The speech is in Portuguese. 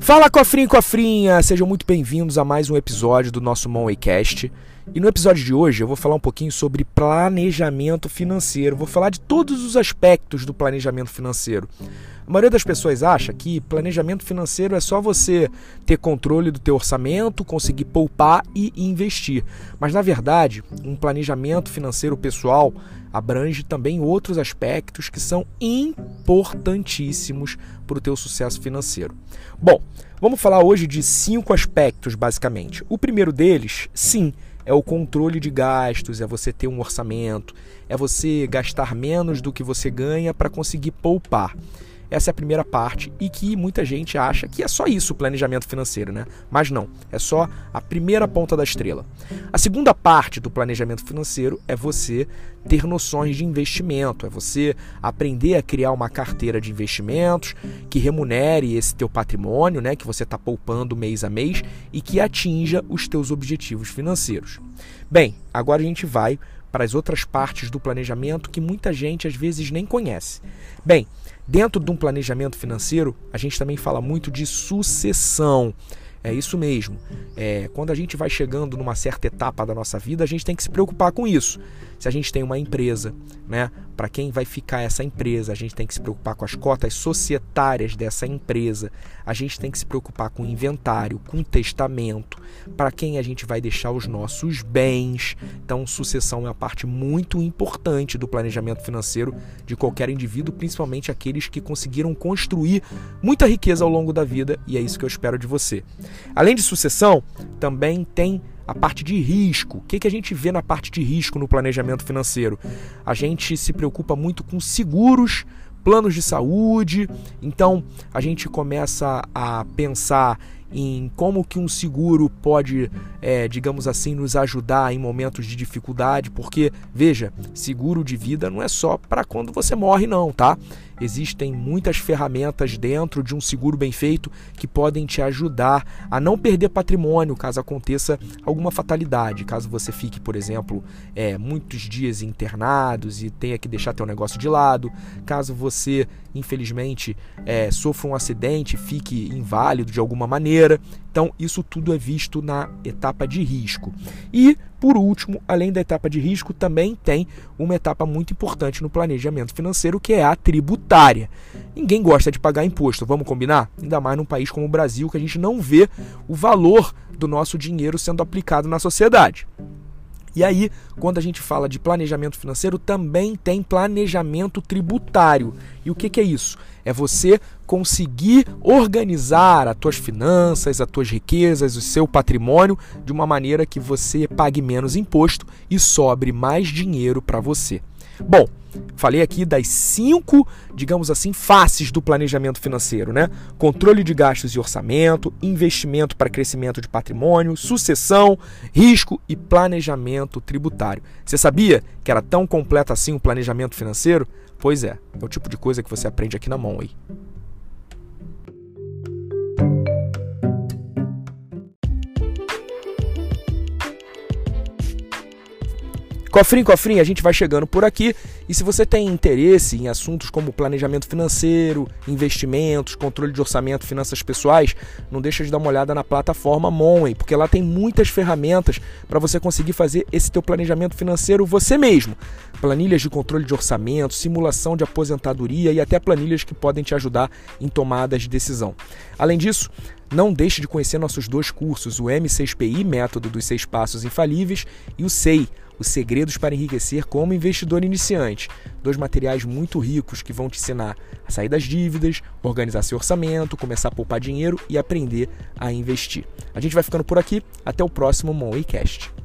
Fala cofrinho e cofrinha, sejam muito bem-vindos a mais um episódio do nosso Monwaycast. E no episódio de hoje eu vou falar um pouquinho sobre planejamento financeiro. Vou falar de todos os aspectos do planejamento financeiro. A maioria das pessoas acha que planejamento financeiro é só você ter controle do teu orçamento, conseguir poupar e investir. Mas na verdade, um planejamento financeiro pessoal abrange também outros aspectos que são importantíssimos para o teu sucesso financeiro. Bom, vamos falar hoje de cinco aspectos basicamente. O primeiro deles, sim, é o controle de gastos, é você ter um orçamento, é você gastar menos do que você ganha para conseguir poupar. Essa é a primeira parte e que muita gente acha que é só isso o planejamento financeiro, né? Mas não, é só a primeira ponta da estrela. A segunda parte do planejamento financeiro é você ter noções de investimento, é você aprender a criar uma carteira de investimentos que remunere esse teu patrimônio, né, que você está poupando mês a mês e que atinja os teus objetivos financeiros. Bem, agora a gente vai para as outras partes do planejamento que muita gente às vezes nem conhece. Bem, Dentro de um planejamento financeiro, a gente também fala muito de sucessão. É isso mesmo. É, quando a gente vai chegando numa certa etapa da nossa vida, a gente tem que se preocupar com isso. Se a gente tem uma empresa, né? Para quem vai ficar essa empresa, a gente tem que se preocupar com as cotas societárias dessa empresa. A gente tem que se preocupar com o inventário, com o testamento, para quem a gente vai deixar os nossos bens. Então, sucessão é uma parte muito importante do planejamento financeiro de qualquer indivíduo, principalmente aqueles que conseguiram construir muita riqueza ao longo da vida, e é isso que eu espero de você. Além de sucessão, também tem a parte de risco. O que, que a gente vê na parte de risco no planejamento financeiro? A gente se preocupa muito com seguros, planos de saúde, então a gente começa a pensar em como que um seguro pode, é, digamos assim, nos ajudar em momentos de dificuldade, porque veja, seguro de vida não é só para quando você morre, não, tá? Existem muitas ferramentas dentro de um seguro bem feito que podem te ajudar a não perder patrimônio caso aconteça alguma fatalidade. Caso você fique, por exemplo, é, muitos dias internados e tenha que deixar teu negócio de lado. Caso você, infelizmente, é, sofra um acidente, fique inválido de alguma maneira. Então, isso tudo é visto na etapa de risco. E, por último, além da etapa de risco, também tem uma etapa muito importante no planejamento financeiro, que é a tributária. Ninguém gosta de pagar imposto, vamos combinar? Ainda mais num país como o Brasil, que a gente não vê o valor do nosso dinheiro sendo aplicado na sociedade. E aí, quando a gente fala de planejamento financeiro, também tem planejamento tributário. E o que, que é isso? É você conseguir organizar as tuas finanças, as tuas riquezas, o seu patrimônio de uma maneira que você pague menos imposto e sobre mais dinheiro para você. Bom, falei aqui das cinco, digamos assim, faces do planejamento financeiro, né? Controle de gastos e orçamento, investimento para crescimento de patrimônio, sucessão, risco e planejamento tributário. Você sabia que era tão completo assim o planejamento financeiro? Pois é, é o tipo de coisa que você aprende aqui na mão aí. Cofrinho, cofrinho, a gente vai chegando por aqui. E se você tem interesse em assuntos como planejamento financeiro, investimentos, controle de orçamento, finanças pessoais, não deixa de dar uma olhada na plataforma Monway, porque lá tem muitas ferramentas para você conseguir fazer esse teu planejamento financeiro você mesmo. Planilhas de controle de orçamento, simulação de aposentadoria e até planilhas que podem te ajudar em tomadas de decisão. Além disso, não deixe de conhecer nossos dois cursos, o M6PI, Método dos Seis Passos Infalíveis, e o SEI, os Segredos para Enriquecer como Investidor Iniciante. Dois materiais muito ricos que vão te ensinar a sair das dívidas, organizar seu orçamento, começar a poupar dinheiro e aprender a investir. A gente vai ficando por aqui. Até o próximo Moneycast.